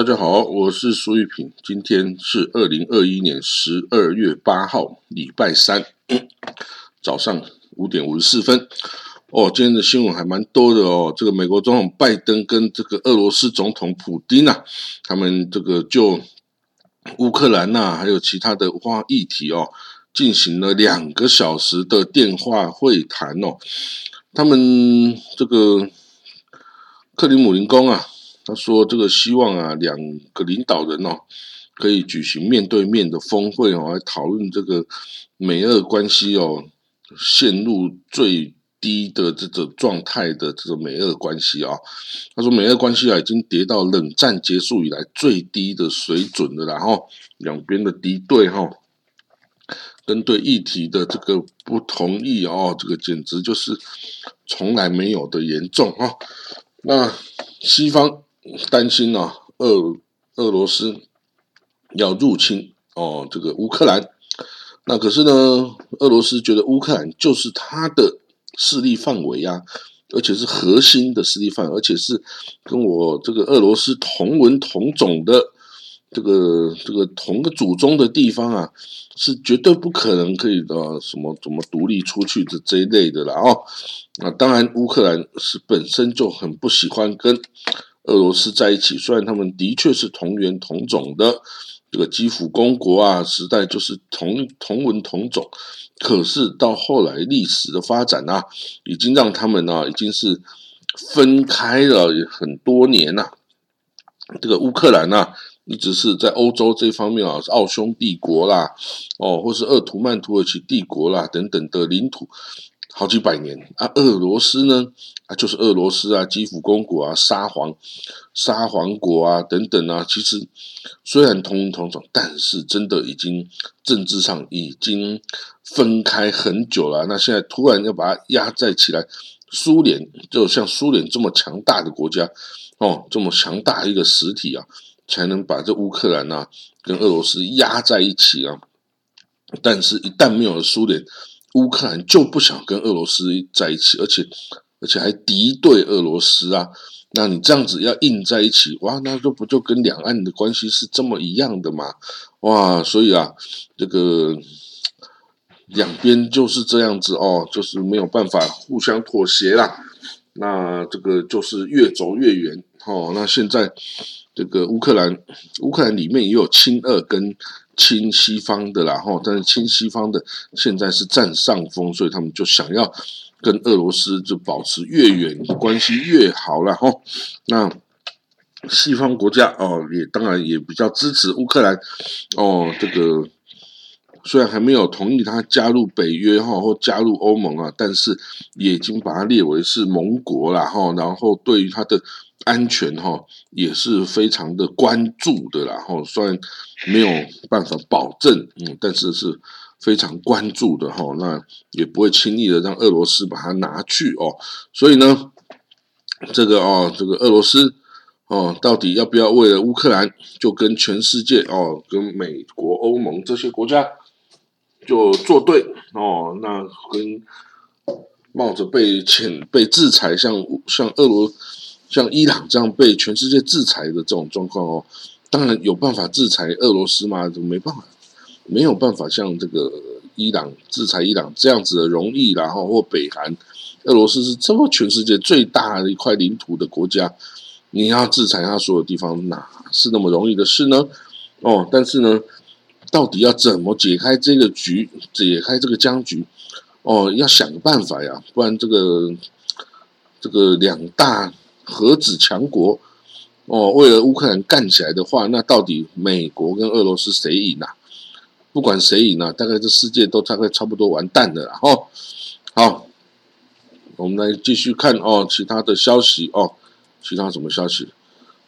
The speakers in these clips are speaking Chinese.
大家好，我是苏玉平。今天是二零二一年十二月八号，礼拜三 早上五点五十四分。哦，今天的新闻还蛮多的哦。这个美国总统拜登跟这个俄罗斯总统普京啊，他们这个就乌克兰呐，还有其他的话议题哦，进行了两个小时的电话会谈哦。他们这个克里姆林宫啊。他说：“这个希望啊，两个领导人哦，可以举行面对面的峰会哦，来讨论这个美俄关系哦，陷入最低的这种状态的这种美俄关系啊。他说，美俄关系啊，已经跌到冷战结束以来最低的水准了。然后两边的敌对哈，跟对议题的这个不同意哦，这个简直就是从来没有的严重啊。那西方。”担心啊，俄俄罗斯要入侵哦，这个乌克兰。那可是呢，俄罗斯觉得乌克兰就是他的势力范围啊，而且是核心的势力范围，而且是跟我这个俄罗斯同文同种的这个这个同个祖宗的地方啊，是绝对不可能可以的什么怎么独立出去的这一类的了哦。那当然，乌克兰是本身就很不喜欢跟。俄罗斯在一起，虽然他们的确是同源同种的，这个基辅公国啊时代就是同同文同种，可是到后来历史的发展啊，已经让他们啊已经是分开了很多年呐。这个乌克兰呐，一直是在欧洲这方面啊，是奥匈帝国啦，哦，或是鄂图曼土耳其帝国啦等等的领土。好几百年啊，俄罗斯呢啊，就是俄罗斯啊，基辅公国啊，沙皇、沙皇国啊等等啊，其实虽然同同种，但是真的已经政治上已经分开很久了。那现在突然要把它压在起来，苏联就像苏联这么强大的国家哦，这么强大一个实体啊，才能把这乌克兰呐跟俄罗斯压在一起啊。但是，一旦没有了苏联，乌克兰就不想跟俄罗斯在一起，而且而且还敌对俄罗斯啊！那你这样子要硬在一起，哇，那这不就跟两岸的关系是这么一样的嘛？哇，所以啊，这个两边就是这样子哦，就是没有办法互相妥协啦。那这个就是越走越远哦。那现在这个乌克兰，乌克兰里面也有亲俄跟。亲西方的啦，哈，但是亲西方的现在是占上风，所以他们就想要跟俄罗斯就保持越远关系越好了，哈。那西方国家哦，也当然也比较支持乌克兰哦。这个虽然还没有同意他加入北约哈或加入欧盟啊，但是也已经把它列为是盟国了哈。然后对于他的。安全哈也是非常的关注的啦，哈，虽然没有办法保证，嗯，但是是非常关注的哈，那也不会轻易的让俄罗斯把它拿去哦，所以呢，这个哦，这个俄罗斯哦，到底要不要为了乌克兰就跟全世界哦，跟美国、欧盟这些国家就作对哦，那跟冒着被遣被制裁，像像俄罗。像伊朗这样被全世界制裁的这种状况哦，当然有办法制裁俄罗斯吗？没办法，没有办法像这个伊朗制裁伊朗这样子的容易，然后或北韩，俄罗斯是这么全世界最大的一块领土的国家，你要制裁它所有地方，哪是那么容易的事呢？哦，但是呢，到底要怎么解开这个局，解开这个僵局？哦，要想个办法呀，不然这个这个两大。核子强国哦，为了乌克兰干起来的话，那到底美国跟俄罗斯谁赢啊？不管谁赢啊，大概这世界都大概差不多完蛋了哦。好，我们来继续看哦，其他的消息哦，其他什么消息？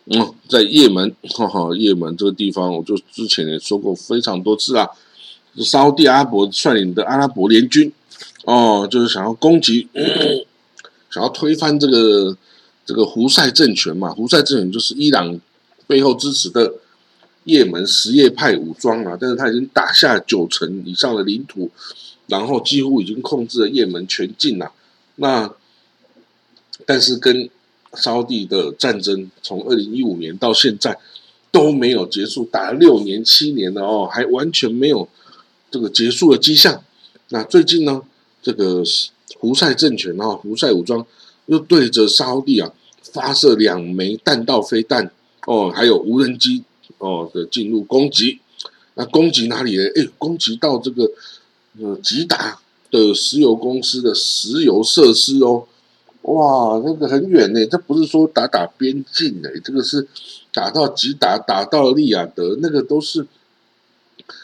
嗯，在也门，哈哈，也门这个地方，我就之前也说过非常多次啊，沙地阿拉伯率领的阿拉伯联军哦，就是想要攻击，想要推翻这个。这个胡塞政权嘛，胡塞政权就是伊朗背后支持的也门什叶派武装啊，但是他已经打下九成以上的领土，然后几乎已经控制了也门全境了。那但是跟沙地的战争从二零一五年到现在都没有结束，打了六年七年了哦，还完全没有这个结束的迹象。那最近呢，这个胡塞政权啊，胡塞武装又对着沙地啊发射两枚弹道飞弹哦，还有无人机哦的进入攻击。那攻击哪里呢？哎，攻击到这个呃吉达的石油公司的石油设施哦。哇，那个很远呢，这不是说打打边境哎，这个是打到吉达，打到利雅得，那个都是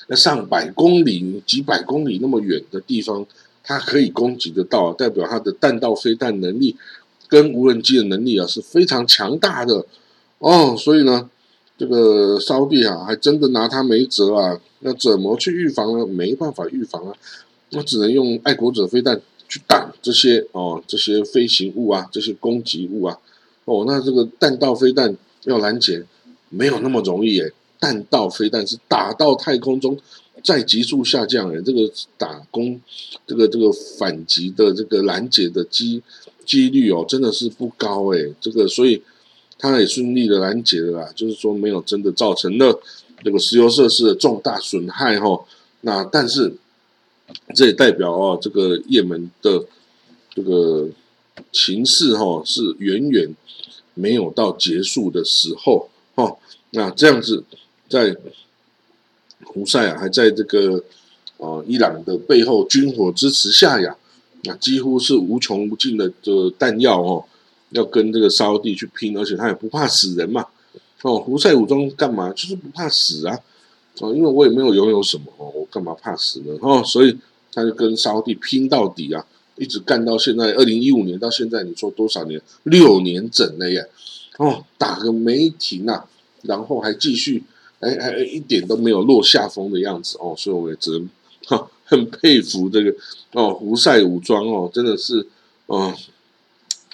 那上百公里、几百公里那么远的地方，它可以攻击得到，代表它的弹道飞弹能力跟无人机的能力啊是非常强大的哦。所以呢，这个烧地啊，还真的拿它没辙啊。那怎么去预防呢？没办法预防啊，那只能用爱国者飞弹。去挡这些哦，这些飞行物啊，这些攻击物啊，哦，那这个弹道飞弹要拦截没有那么容易诶。弹道飞弹是打到太空中在急速下降诶，这个打攻这个这个反击的这个拦截的机几率哦，真的是不高诶。这个所以它也顺利的拦截了啦，就是说没有真的造成了这个石油设施的重大损害哈。那但是。这也代表哦，这个也门的这个情势哈是远远没有到结束的时候哈。那这样子，在胡塞啊还在这个呃伊朗的背后军火支持下呀，那几乎是无穷无尽的这弹药哦，要跟这个沙地去拼，而且他也不怕死人嘛。哦，胡塞武装干嘛？就是不怕死啊。哦，因为我也没有拥有什么哦，我干嘛怕死呢？哦，所以他就跟沙地拼到底啊，一直干到现在，二零一五年到现在，你说多少年？六年整了耶！哦，打个没停啊，然后还继续，哎哎，一点都没有落下风的样子哦，所以我也只能哈很佩服这个哦，胡塞武装哦，真的是哦，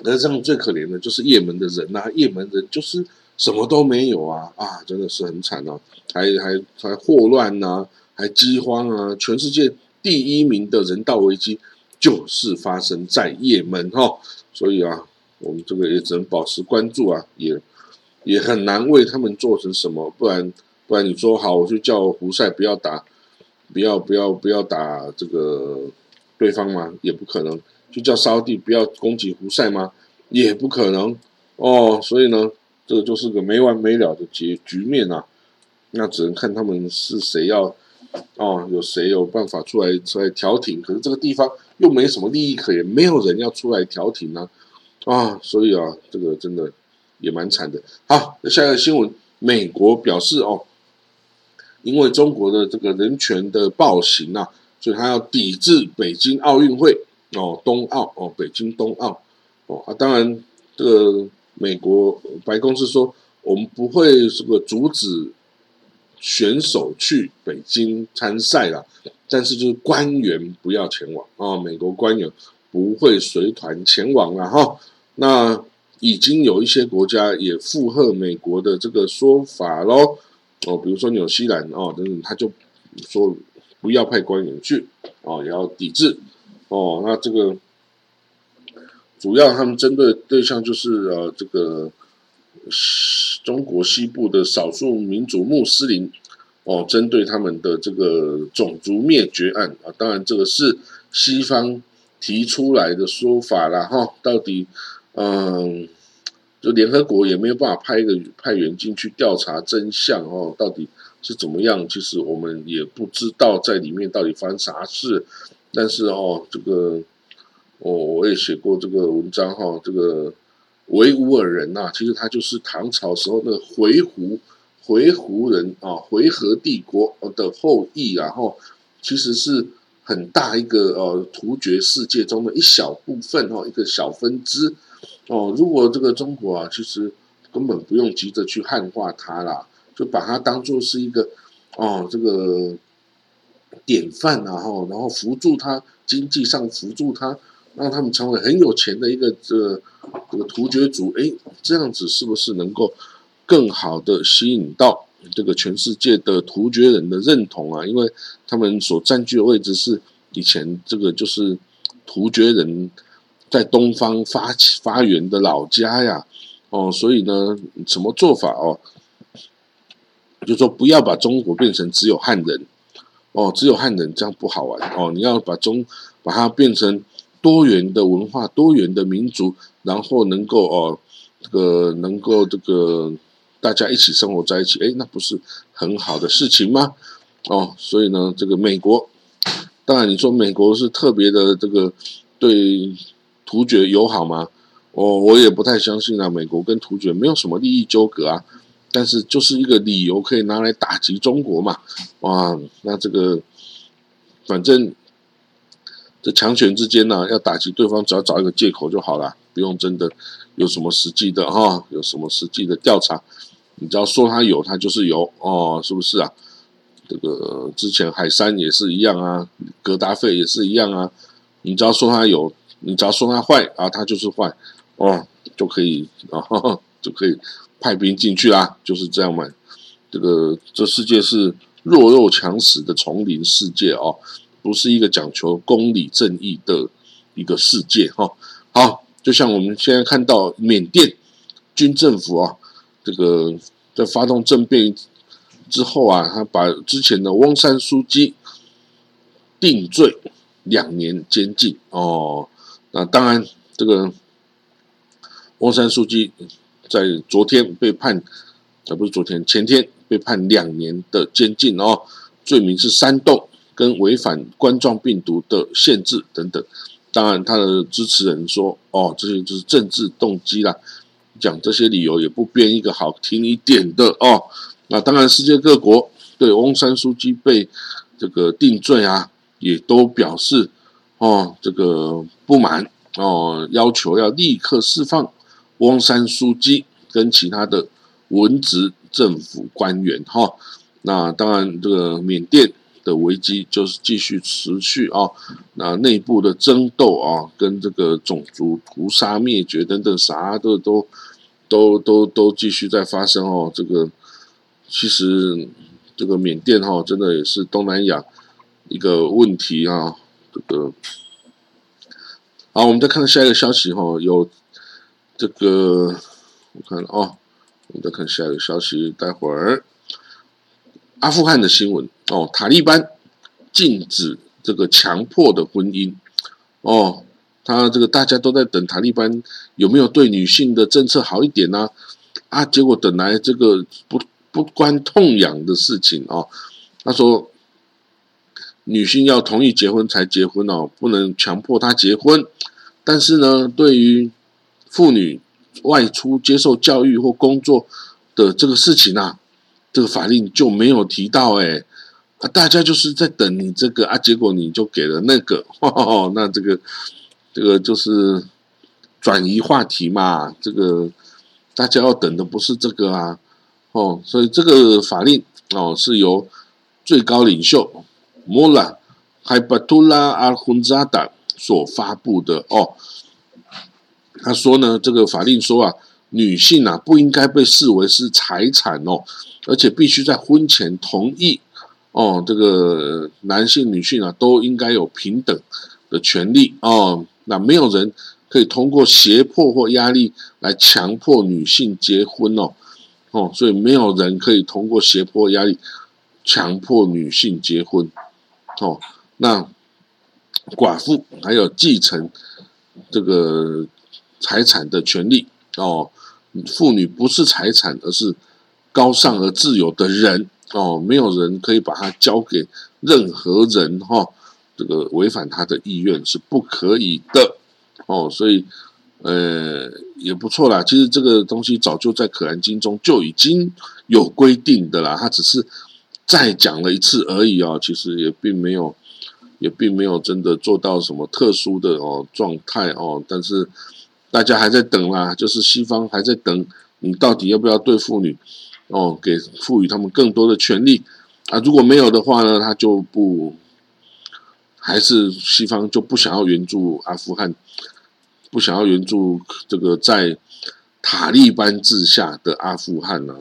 那这样最可怜的就是也门的人呐，也门人就是。什么都没有啊啊，真的是很惨哦，还还还霍乱呐，还饥荒啊，全世界第一名的人道危机就是发生在也门哈，所以啊，我们这个也只能保持关注啊，也也很难为他们做成什么，不然不然你说好，我就叫胡塞不要打，不要不要不要打这个对方吗？也不可能，就叫沙地不要攻击胡塞吗？也不可能哦，所以呢。这个就是个没完没了的结局面啊，那只能看他们是谁要哦，有谁有办法出来出来调停？可是这个地方又没什么利益可言，没有人要出来调停呢啊，所以啊，这个真的也蛮惨的。好，那下一个新闻，美国表示哦，因为中国的这个人权的暴行啊，所以他要抵制北京奥运会哦，冬奥哦，北京冬奥哦啊，当然这个。美国白宫是说，我们不会这个阻止选手去北京参赛了，但是就是官员不要前往啊，美国官员不会随团前往了哈。那已经有一些国家也附和美国的这个说法喽，哦，比如说纽西兰哦等等，他就说不要派官员去哦，也要抵制哦，那这个。主要他们针对对象就是呃这个中国西部的少数民族穆斯林哦，针对他们的这个种族灭绝案啊，当然这个是西方提出来的说法啦哈，到底嗯，就联合国也没有办法派一个派员进去调查真相哦，到底是怎么样？其实我们也不知道在里面到底发生啥事，但是哦这个。哦，我也写过这个文章哈，这个维吾尔人呐，其实他就是唐朝时候的回鹘回鹘人啊，回纥帝国的后裔，然后其实是很大一个呃突厥世界中的一小部分哦，一个小分支哦。如果这个中国啊，其实根本不用急着去汉化它啦，就把它当做是一个哦这个典范然后然后扶助他经济上扶助他。让他们成为很有钱的一个这这个突厥族，哎，这样子是不是能够更好的吸引到这个全世界的突厥人的认同啊？因为他们所占据的位置是以前这个就是突厥人在东方发起发源的老家呀，哦，所以呢，什么做法哦？就说不要把中国变成只有汉人哦，只有汉人这样不好玩哦。你要把中把它变成多元的文化、多元的民族，然后能够哦，这个能够这个大家一起生活在一起，哎，那不是很好的事情吗？哦，所以呢，这个美国，当然你说美国是特别的这个对突厥友好吗？哦，我也不太相信啊。美国跟突厥没有什么利益纠葛啊。但是就是一个理由，可以拿来打击中国嘛？哇，那这个反正这强权之间呢，要打击对方，只要找一个借口就好了，不用真的有什么实际的哈，有什么实际的调查，你只要说他有，他就是有哦，是不是啊？这个之前海山也是一样啊，格达费也是一样啊，你只要说他有，你只要说他坏啊，他就是坏哦，就可以啊，就可以。派兵进去啦，就是这样嘛。这个这世界是弱肉强食的丛林世界哦，不是一个讲求公理正义的一个世界哈。好，就像我们现在看到缅甸军政府啊，这个在发动政变之后啊，他把之前的翁山书记定罪两年监禁哦。那当然，这个翁山书记。在昨天被判，啊不是昨天，前天被判两年的监禁哦，罪名是煽动跟违反冠状病毒的限制等等。当然，他的支持人说，哦，这些就是政治动机啦，讲这些理由也不编一个好听一点的哦。那当然，世界各国对翁山书记被这个定罪啊，也都表示哦这个不满哦，要求要立刻释放。翁山书记跟其他的文职政府官员，哈，那当然这个缅甸的危机就是继续持续啊，那内部的争斗啊，跟这个种族屠杀灭绝等等啥的都都都都继续在发生哦。这个其实这个缅甸哈，真的也是东南亚一个问题啊。这个好，我们再看下一个消息哈，有。这个我看哦，我们再看下一个消息。待会儿阿富汗的新闻哦，塔利班禁止这个强迫的婚姻哦，他这个大家都在等塔利班有没有对女性的政策好一点呢？啊，结果等来这个不不关痛痒的事情哦。他说女性要同意结婚才结婚哦，不能强迫她结婚。但是呢，对于妇女外出接受教育或工作的这个事情啊，这个法令就没有提到哎，啊，大家就是在等你这个啊，结果你就给了那个，那这个这个就是转移话题嘛，这个大家要等的不是这个啊，哦，所以这个法令哦是由最高领袖穆拉海巴图拉阿混扎党所发布的哦。他说呢，这个法令说啊，女性啊不应该被视为是财产哦，而且必须在婚前同意哦。这个男性、女性啊都应该有平等的权利哦。那没有人可以通过胁迫或压力来强迫女性结婚哦哦，所以没有人可以通过胁迫压力强迫女性结婚哦。那寡妇还有继承这个。财产的权利哦，妇女不是财产，而是高尚而自由的人哦，没有人可以把它交给任何人哈，这个违反他的意愿是不可以的哦，所以呃也不错啦。其实这个东西早就在《可兰经》中就已经有规定的啦，他只是再讲了一次而已哦，其实也并没有，也并没有真的做到什么特殊的哦状态哦，但是。大家还在等啦，就是西方还在等你到底要不要对妇女哦，给赋予他们更多的权利啊？如果没有的话呢，他就不还是西方就不想要援助阿富汗，不想要援助这个在塔利班治下的阿富汗呢？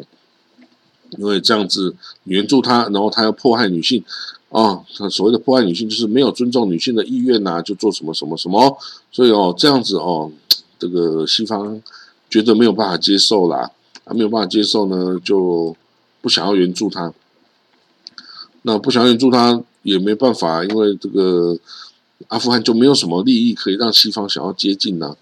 因为这样子援助他，然后他要迫害女性哦，他所谓的迫害女性就是没有尊重女性的意愿呐，就做什么什么什么，所以哦，这样子哦。这个西方觉得没有办法接受啦，啊，没有办法接受呢，就不想要援助他。那不想要援助他也没办法，因为这个阿富汗就没有什么利益可以让西方想要接近呢。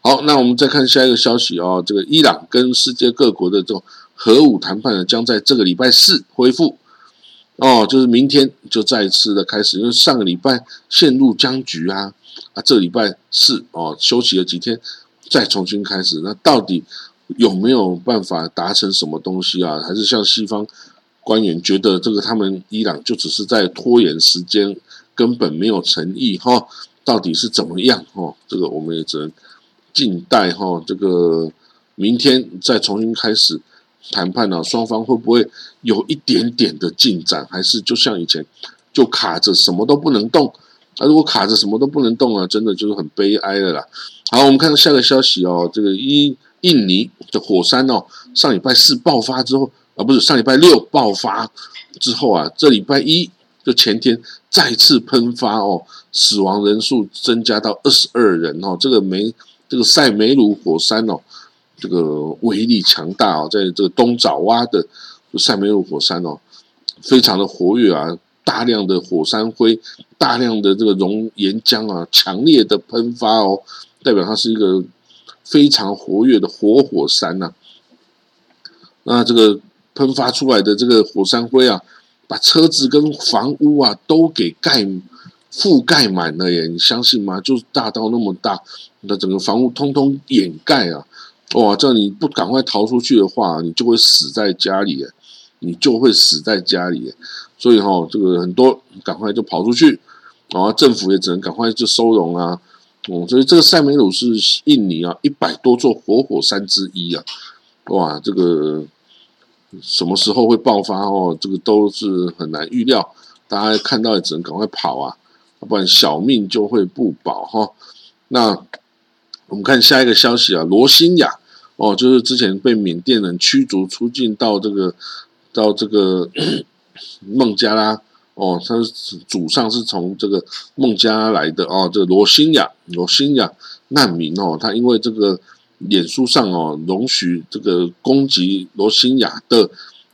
好，那我们再看下一个消息哦，这个伊朗跟世界各国的这种核武谈判呢，将在这个礼拜四恢复。哦，就是明天就再次的开始，因为上个礼拜陷入僵局啊，啊，这礼拜四哦休息了几天，再重新开始，那到底有没有办法达成什么东西啊？还是像西方？官员觉得这个他们伊朗就只是在拖延时间，根本没有诚意哈，到底是怎么样哈？这个我们也只能静待哈。这个明天再重新开始谈判呢，双方会不会有一点点的进展？还是就像以前就卡着什么都不能动？啊，如果卡着什么都不能动啊，真的就是很悲哀的啦。好，我们看到下个消息哦，这个印印尼的火山哦，上礼拜四爆发之后。啊，不是上礼拜六爆发之后啊，这礼拜一就前天再次喷发哦，死亡人数增加到二十二人哦。这个梅这个塞梅鲁火山哦，这个威力强大哦，在这个东爪哇的塞梅鲁火山哦，非常的活跃啊，大量的火山灰，大量的这个熔岩浆啊，强烈的喷发哦，代表它是一个非常活跃的活火山呐。那这个。喷发出来的这个火山灰啊，把车子跟房屋啊都给盖覆盖满了耶！你相信吗？就是大到那么大，那整个房屋通通掩盖啊！哇，这样你不赶快逃出去的话，你就会死在家里，你就会死在家里。所以哈，这个很多赶快就跑出去，然后政府也只能赶快就收容啊。哦，所以这个塞梅鲁是印尼啊一百多座活火山之一啊！哇，这个。什么时候会爆发哦？这个都是很难预料，大家看到也只能赶快跑啊，不然小命就会不保哈。那我们看下一个消息啊，罗兴亚哦，就是之前被缅甸人驱逐出境到这个到这个 孟加拉哦，他祖上是从这个孟加拉来的哦，这个罗兴亚罗兴亚难民哦，他因为这个。脸书上哦，容许这个攻击罗兴亚的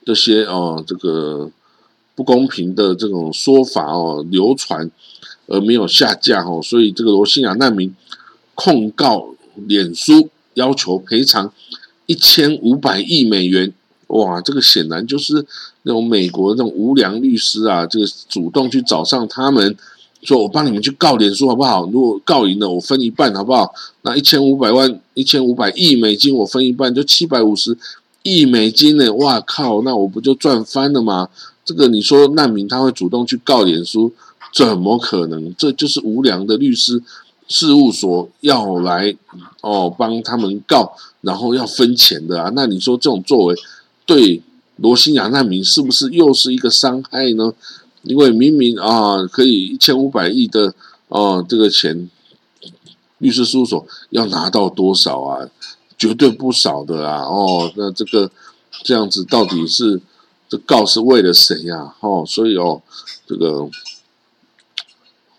这些哦，这个不公平的这种说法哦流传，而没有下架哦，所以这个罗兴亚难民控告脸书，要求赔偿一千五百亿美元。哇，这个显然就是那种美国那种无良律师啊，这个主动去找上他们。说我帮你们去告脸书好不好？如果告赢了，我分一半好不好？那一千五百万、一千五百亿美金，我分一半，就七百五十亿美金呢！哇靠，那我不就赚翻了吗？这个你说难民他会主动去告脸书，怎么可能？这就是无良的律师事务所要来哦帮他们告，然后要分钱的啊！那你说这种作为对罗兴亚难民是不是又是一个伤害呢？因为明明啊，可以一千五百亿的哦，这个钱，律师事务所要拿到多少啊？绝对不少的啊！哦，那这个这样子到底是这告是为了谁呀？哦，所以哦，这个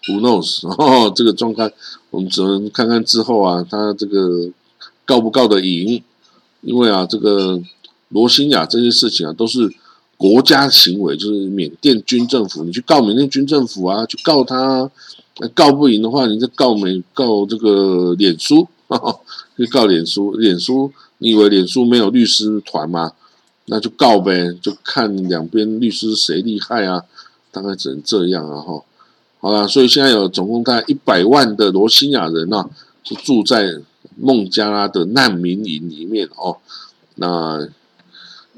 who knows？哦，这个状态我们只能看看之后啊，他这个告不告得赢？因为啊，这个罗兴亚这些事情啊，都是。国家行为就是缅甸军政府，你去告缅甸军政府啊，去告他，告不赢的话，你就告美告这个脸书，去告脸书，脸书，你以为脸书没有律师团吗？那就告呗，就看两边律师谁厉害啊，大概只能这样啊哈。好了，所以现在有总共大概一百万的罗兴亚人呢，是住在孟加拉的难民营里面哦，那。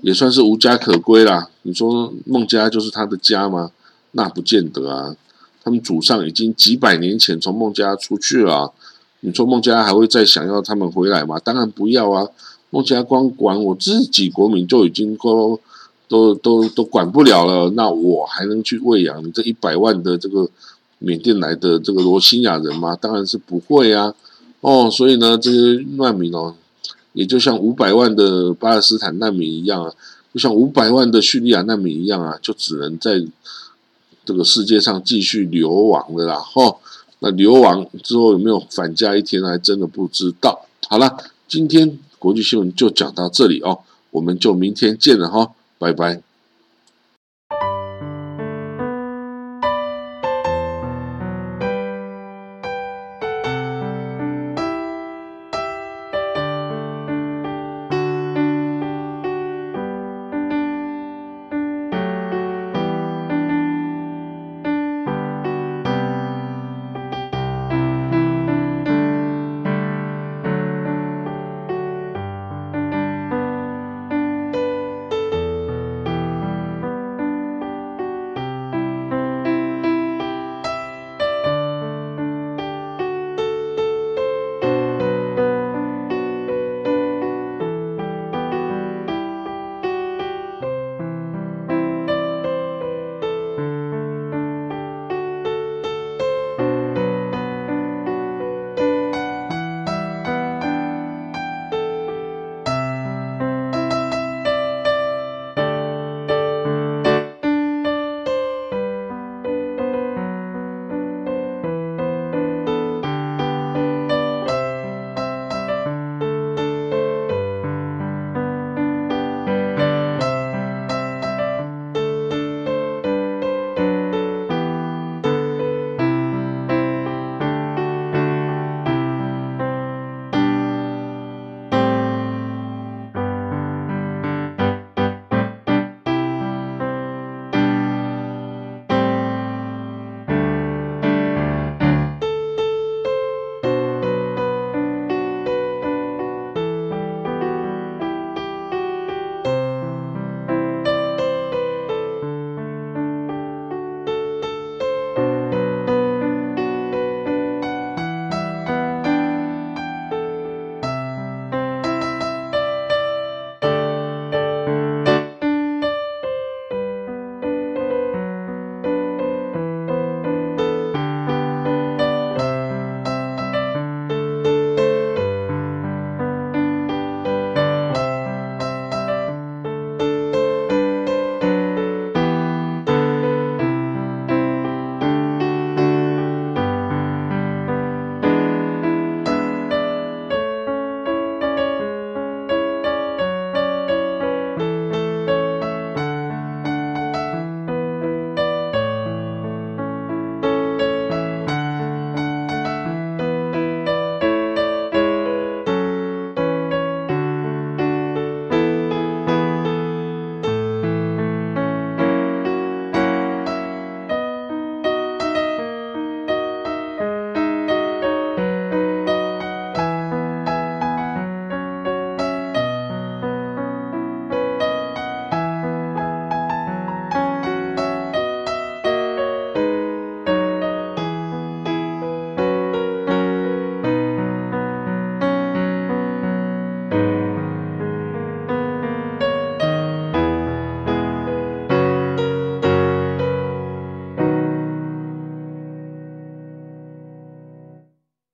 也算是无家可归啦。你说孟加拉就是他的家吗？那不见得啊。他们祖上已经几百年前从孟加拉出去了。你说孟加拉还会再想要他们回来吗？当然不要啊。孟加拉光管我自己国民就已经都都都都管不了了。那我还能去喂养你这一百万的这个缅甸来的这个罗兴亚人吗？当然是不会啊。哦，所以呢，这些难民哦。也就像五百万的巴勒斯坦难民一样啊，就像五百万的叙利亚难民一样啊，就只能在这个世界上继续流亡的啦。吼，那流亡之后有没有返家一天，还真的不知道。好了，今天国际新闻就讲到这里哦，我们就明天见了哈。拜拜。